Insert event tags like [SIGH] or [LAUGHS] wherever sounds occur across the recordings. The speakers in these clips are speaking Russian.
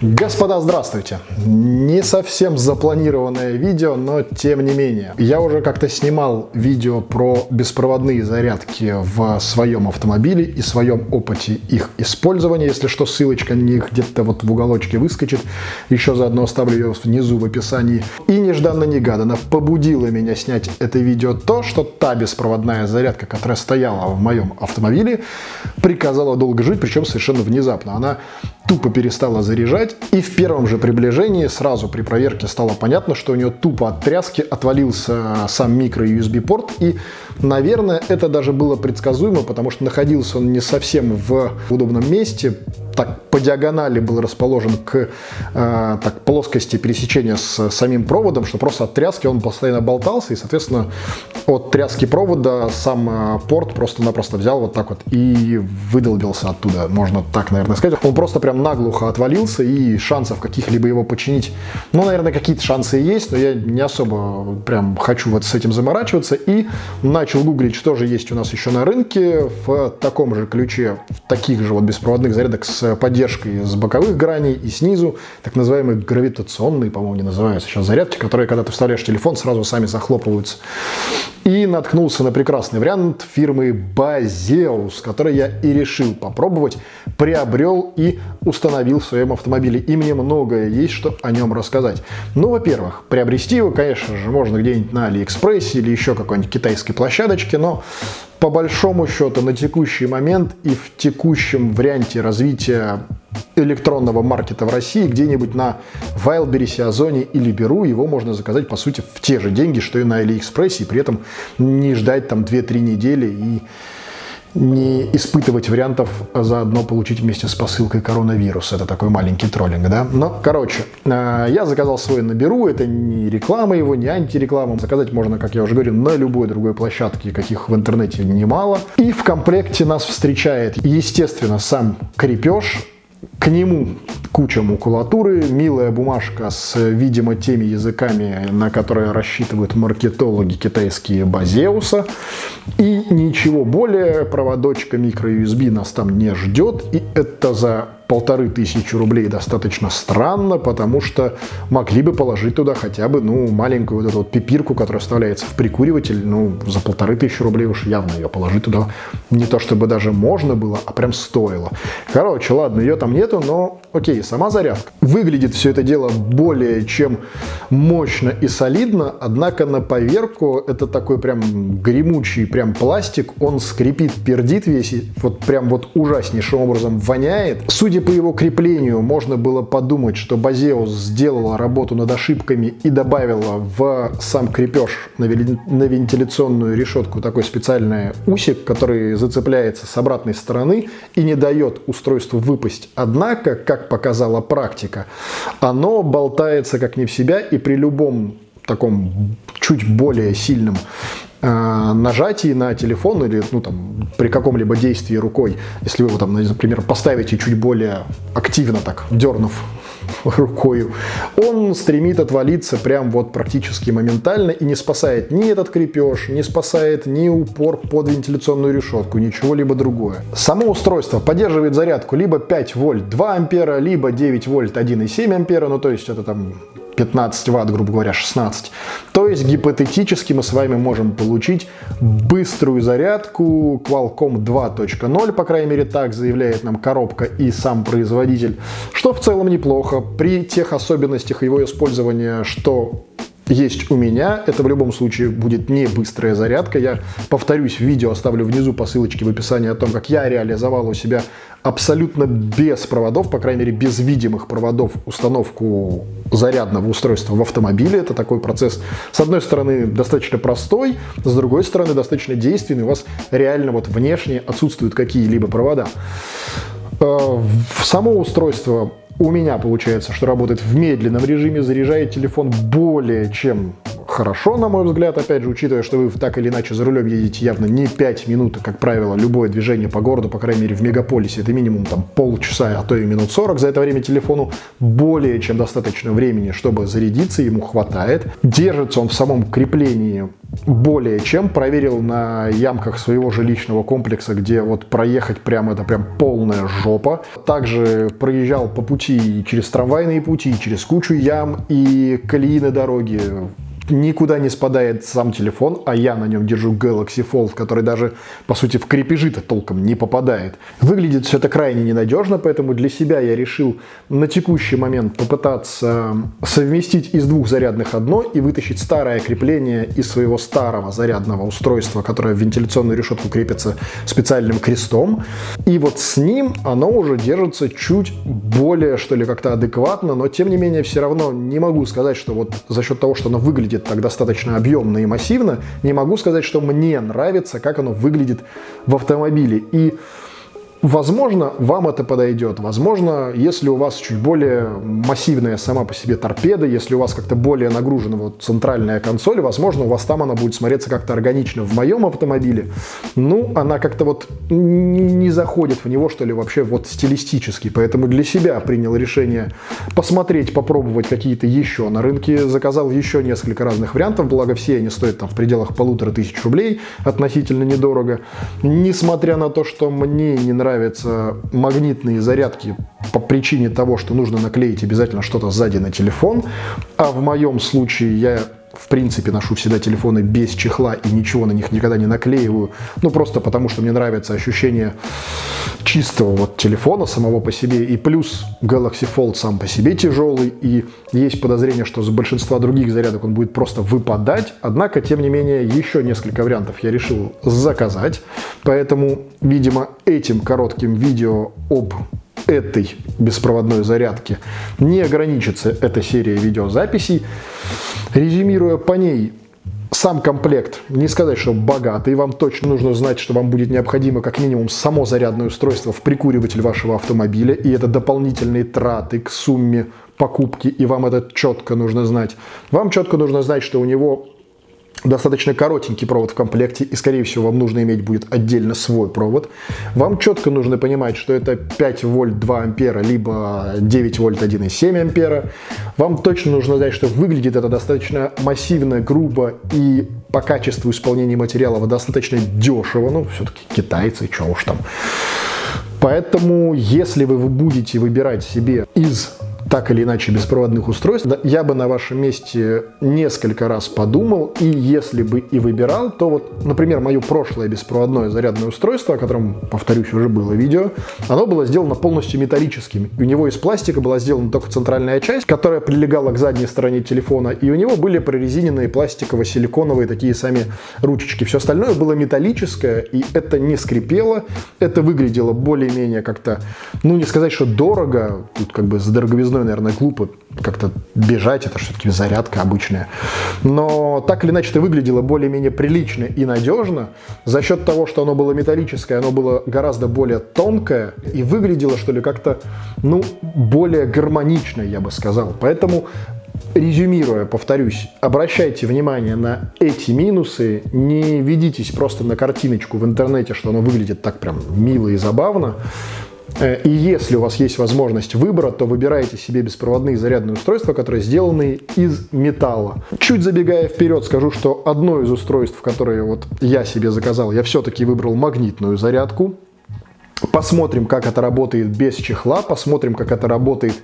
Господа, здравствуйте! Не совсем запланированное видео, но тем не менее. Я уже как-то снимал видео про беспроводные зарядки в своем автомобиле и своем опыте их использования. Если что, ссылочка на них где-то вот в уголочке выскочит. Еще заодно оставлю ее внизу в описании. И нежданно-негаданно побудило меня снять это видео то, что та беспроводная зарядка, которая стояла в моем автомобиле, приказала долго жить, причем совершенно внезапно. Она тупо перестала заряжать, и в первом же приближении сразу при проверке стало понятно, что у нее тупо от тряски отвалился сам микро-USB порт, и, наверное, это даже было предсказуемо, потому что находился он не совсем в удобном месте, так по диагонали был расположен к э, так, плоскости пересечения с самим проводом, что просто от тряски он постоянно болтался, и, соответственно, от тряски провода сам э, порт просто-напросто взял вот так вот и выдолбился оттуда, можно так, наверное, сказать. Он просто прям наглухо отвалился, и шансов каких-либо его починить, ну, наверное, какие-то шансы есть, но я не особо прям хочу вот с этим заморачиваться, и начал гуглить, что же есть у нас еще на рынке в таком же ключе, в таких же вот беспроводных зарядок с поддержкой с боковых граней и снизу, так называемые гравитационные, по-моему, не называются сейчас зарядки, которые, когда ты вставляешь телефон, сразу сами захлопываются. И наткнулся на прекрасный вариант фирмы Baseus, который я и решил попробовать, приобрел и установил в своем автомобиле. И мне многое есть, что о нем рассказать. Ну, во-первых, приобрести его, конечно же, можно где-нибудь на Алиэкспрессе или еще какой-нибудь китайской площадочке, но по большому счету на текущий момент и в текущем варианте развития электронного маркета в России где-нибудь на Wildberries, Озоне или Беру его можно заказать по сути в те же деньги, что и на Алиэкспрессе, и при этом не ждать там 2-3 недели и не испытывать вариантов, а заодно получить вместе с посылкой коронавирус. Это такой маленький троллинг, да? Но, короче, э, я заказал свой на Беру, это не реклама его, не антиреклама. Заказать можно, как я уже говорил, на любой другой площадке, каких в интернете немало. И в комплекте нас встречает, естественно, сам крепеж, к нему куча макулатуры, милая бумажка с, видимо, теми языками, на которые рассчитывают маркетологи китайские Базеуса. И ничего более, проводочка микро-USB нас там не ждет. И это за полторы тысячи рублей достаточно странно, потому что могли бы положить туда хотя бы, ну, маленькую вот эту вот пипирку, которая вставляется в прикуриватель, ну, за полторы тысячи рублей уж явно ее положить туда не то чтобы даже можно было, а прям стоило. Короче, ладно, ее там нету, но окей, сама зарядка. Выглядит все это дело более чем мощно и солидно, однако на поверку это такой прям гремучий прям пластик, он скрипит, пердит весь, вот прям вот ужаснейшим образом воняет. Судя по его креплению, можно было подумать, что Базеус сделала работу над ошибками и добавила в сам крепеж на вентиляционную решетку такой специальный усик, который зацепляется с обратной стороны и не дает устройству выпасть. Однако, как показала практика, оно болтается как не в себя и при любом таком чуть более сильном Э, нажатии на телефон или ну, там, при каком-либо действии рукой, если вы его, там, например, поставите чуть более активно, так, дернув [LAUGHS] рукой, он стремит отвалиться прям вот практически моментально и не спасает ни этот крепеж, не спасает ни упор под вентиляционную решетку, ничего либо другое. Само устройство поддерживает зарядку либо 5 вольт 2 ампера, либо 9 вольт 1,7 ампера, ну то есть это там 15 ватт, грубо говоря, 16. То есть гипотетически мы с вами можем получить быструю зарядку Qualcomm 2.0, по крайней мере так заявляет нам коробка и сам производитель, что в целом неплохо при тех особенностях его использования, что есть у меня. Это в любом случае будет не быстрая зарядка. Я повторюсь, видео оставлю внизу по ссылочке в описании о том, как я реализовал у себя абсолютно без проводов, по крайней мере без видимых проводов, установку зарядного устройства в автомобиле. Это такой процесс, с одной стороны, достаточно простой, с другой стороны, достаточно действенный. У вас реально вот внешне отсутствуют какие-либо провода. Э, само устройство у меня получается, что работает в медленном режиме, заряжает телефон более чем хорошо, на мой взгляд, опять же, учитывая, что вы так или иначе за рулем едете явно не 5 минут, как правило, любое движение по городу, по крайней мере, в мегаполисе, это минимум там полчаса, а то и минут 40. За это время телефону более чем достаточно времени, чтобы зарядиться, ему хватает. Держится он в самом креплении более чем. Проверил на ямках своего жилищного комплекса, где вот проехать прямо это прям полная жопа. Также проезжал по пути через трамвайные пути, через кучу ям и колеи дороги никуда не спадает сам телефон, а я на нем держу Galaxy Fold, который даже, по сути, в крепежи-то толком не попадает. Выглядит все это крайне ненадежно, поэтому для себя я решил на текущий момент попытаться совместить из двух зарядных одно и вытащить старое крепление из своего старого зарядного устройства, которое в вентиляционную решетку крепится специальным крестом. И вот с ним оно уже держится чуть более, что ли, как-то адекватно, но тем не менее все равно не могу сказать, что вот за счет того, что оно выглядит выглядит так достаточно объемно и массивно, не могу сказать, что мне нравится, как оно выглядит в автомобиле. И Возможно, вам это подойдет. Возможно, если у вас чуть более массивная сама по себе торпеда, если у вас как-то более нагружена вот центральная консоль, возможно, у вас там она будет смотреться как-то органично. В моем автомобиле, ну, она как-то вот не, не заходит в него, что ли, вообще вот стилистически. Поэтому для себя принял решение посмотреть, попробовать какие-то еще на рынке. Заказал еще несколько разных вариантов, благо все они стоят там в пределах полутора тысяч рублей, относительно недорого. Несмотря на то, что мне не нравится нравятся магнитные зарядки по причине того, что нужно наклеить обязательно что-то сзади на телефон. А в моем случае я в принципе, ношу всегда телефоны без чехла и ничего на них никогда не наклеиваю. Ну, просто потому, что мне нравится ощущение чистого вот телефона самого по себе. И плюс Galaxy Fold сам по себе тяжелый. И есть подозрение, что за большинства других зарядок он будет просто выпадать. Однако, тем не менее, еще несколько вариантов я решил заказать. Поэтому, видимо, этим коротким видео об этой беспроводной зарядки не ограничится эта серия видеозаписей. Резюмируя по ней, сам комплект, не сказать, что богатый, вам точно нужно знать, что вам будет необходимо как минимум само зарядное устройство в прикуриватель вашего автомобиля, и это дополнительные траты к сумме покупки, и вам это четко нужно знать. Вам четко нужно знать, что у него достаточно коротенький провод в комплекте, и, скорее всего, вам нужно иметь будет отдельно свой провод. Вам четко нужно понимать, что это 5 вольт 2 ампера, либо 9 вольт 1,7 ампера. Вам точно нужно знать, что выглядит это достаточно массивно, грубо и по качеству исполнения материалов достаточно дешево. Ну, все-таки китайцы, что уж там. Поэтому, если вы будете выбирать себе из так или иначе беспроводных устройств, я бы на вашем месте несколько раз подумал, и если бы и выбирал, то вот, например, мое прошлое беспроводное зарядное устройство, о котором, повторюсь, уже было видео, оно было сделано полностью металлическим. У него из пластика была сделана только центральная часть, которая прилегала к задней стороне телефона, и у него были прорезиненные пластиково-силиконовые такие сами ручечки. Все остальное было металлическое, и это не скрипело, это выглядело более-менее как-то, ну не сказать, что дорого, тут как бы с дороговизной мной, наверное, глупо как-то бежать, это все-таки зарядка обычная. Но так или иначе это выглядело более-менее прилично и надежно. За счет того, что оно было металлическое, оно было гораздо более тонкое и выглядело, что ли, как-то, ну, более гармонично, я бы сказал. Поэтому Резюмируя, повторюсь, обращайте внимание на эти минусы, не ведитесь просто на картиночку в интернете, что оно выглядит так прям мило и забавно. Э, и если у вас есть возможность выбора, то выбирайте себе беспроводные зарядные устройства, которые сделаны из металла. Чуть забегая вперед, скажу, что одно из устройств, которые вот я себе заказал, я все-таки выбрал магнитную зарядку. Посмотрим, как это работает без чехла, посмотрим, как это работает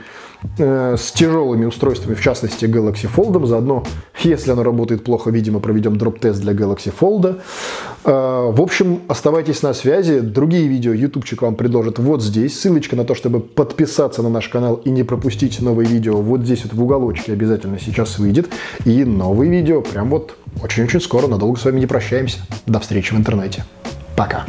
э, с тяжелыми устройствами, в частности Galaxy Fold. Заодно, если оно работает плохо, видимо, проведем дроп-тест для Galaxy Fold. Э, в общем, оставайтесь на связи. Другие видео ютубчик вам предложит вот здесь. Ссылочка на то, чтобы подписаться на наш канал и не пропустить новые видео, вот здесь вот в уголочке обязательно сейчас выйдет. И новые видео прям вот очень-очень скоро. Надолго с вами не прощаемся. До встречи в интернете. Пока.